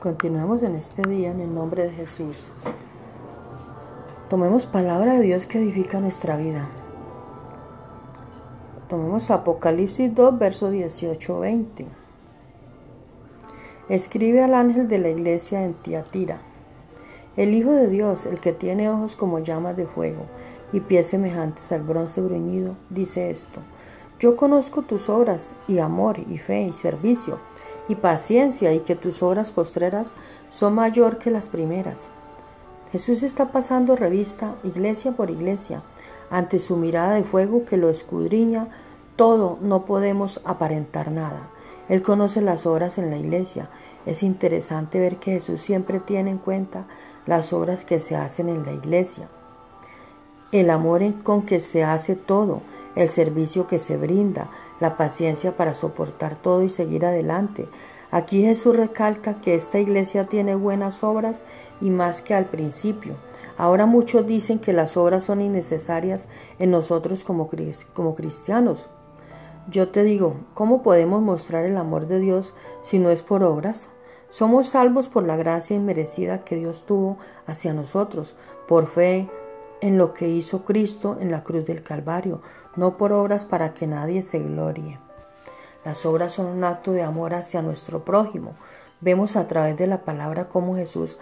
Continuamos en este día en el nombre de Jesús. Tomemos palabra de Dios que edifica nuestra vida. Tomemos Apocalipsis 2, verso 18-20. Escribe al ángel de la iglesia en Tiatira. El Hijo de Dios, el que tiene ojos como llamas de fuego y pies semejantes al bronce bruñido, dice esto. Yo conozco tus obras y amor y fe y servicio y paciencia y que tus obras postreras son mayor que las primeras. Jesús está pasando revista iglesia por iglesia ante su mirada de fuego que lo escudriña todo, no podemos aparentar nada. Él conoce las obras en la iglesia. Es interesante ver que Jesús siempre tiene en cuenta las obras que se hacen en la iglesia. El amor con que se hace todo, el servicio que se brinda, la paciencia para soportar todo y seguir adelante. Aquí Jesús recalca que esta iglesia tiene buenas obras y más que al principio. Ahora muchos dicen que las obras son innecesarias en nosotros como, cristianos. Yo te digo, ¿cómo podemos mostrar el amor de Dios si no es por obras? Somos salvos por la gracia inmerecida que Dios tuvo hacia nosotros, por fe, en lo que hizo Cristo en la cruz del Calvario, no por obras para que nadie se glorie. Las obras son un acto de amor hacia nuestro prójimo. Vemos a través de la palabra cómo Jesús,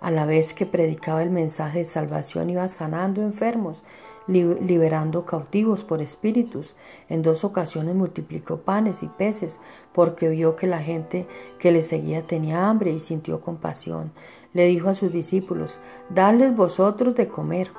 a la vez que predicaba el mensaje de salvación, iba sanando enfermos, liberando cautivos por espíritus. En dos ocasiones multiplicó panes y peces, porque vio que la gente que le seguía tenía hambre y sintió compasión. Le dijo a sus discípulos, Dadles vosotros de comer.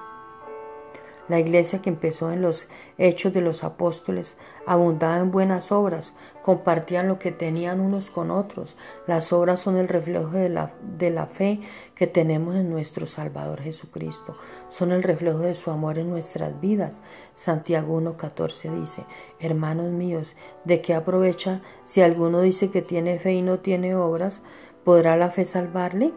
La iglesia que empezó en los hechos de los apóstoles abundaba en buenas obras, compartían lo que tenían unos con otros. Las obras son el reflejo de la, de la fe que tenemos en nuestro Salvador Jesucristo, son el reflejo de su amor en nuestras vidas. Santiago 1.14 dice, hermanos míos, ¿de qué aprovecha si alguno dice que tiene fe y no tiene obras? ¿Podrá la fe salvarle?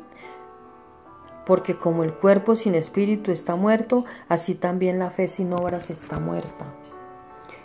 Porque como el cuerpo sin espíritu está muerto, así también la fe sin obras está muerta.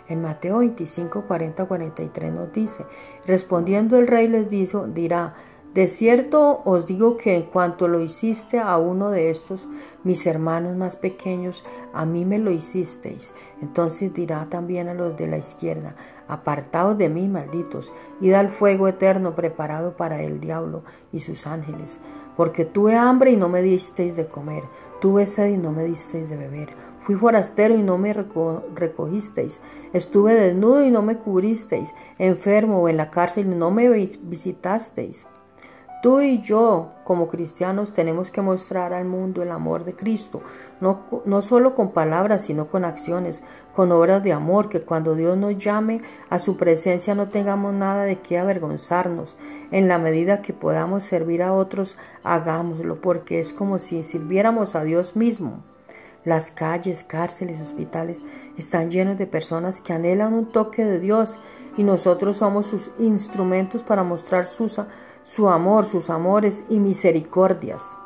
En Mateo 25, 40, 43 nos dice, respondiendo el rey les dijo, dirá, de cierto os digo que en cuanto lo hiciste a uno de estos mis hermanos más pequeños, a mí me lo hicisteis. Entonces dirá también a los de la izquierda, apartaos de mí, malditos, id al fuego eterno preparado para el diablo y sus ángeles. Porque tuve hambre y no me disteis de comer, tuve sed y no me disteis de beber. Fui forastero y no me recogisteis. Estuve desnudo y no me cubristeis. Enfermo o en la cárcel y no me visitasteis. Tú y yo, como cristianos, tenemos que mostrar al mundo el amor de Cristo, no, no, solo con palabras, sino con acciones, con obras de amor, que cuando Dios nos llame a su presencia no tengamos nada de qué avergonzarnos. En la medida que podamos servir a otros, hagámoslo, porque es como si sirviéramos a Dios mismo. Las calles, cárceles, hospitales están llenos de personas que anhelan un toque de Dios y nosotros somos sus instrumentos para mostrar sus su amor, sus amores y misericordias.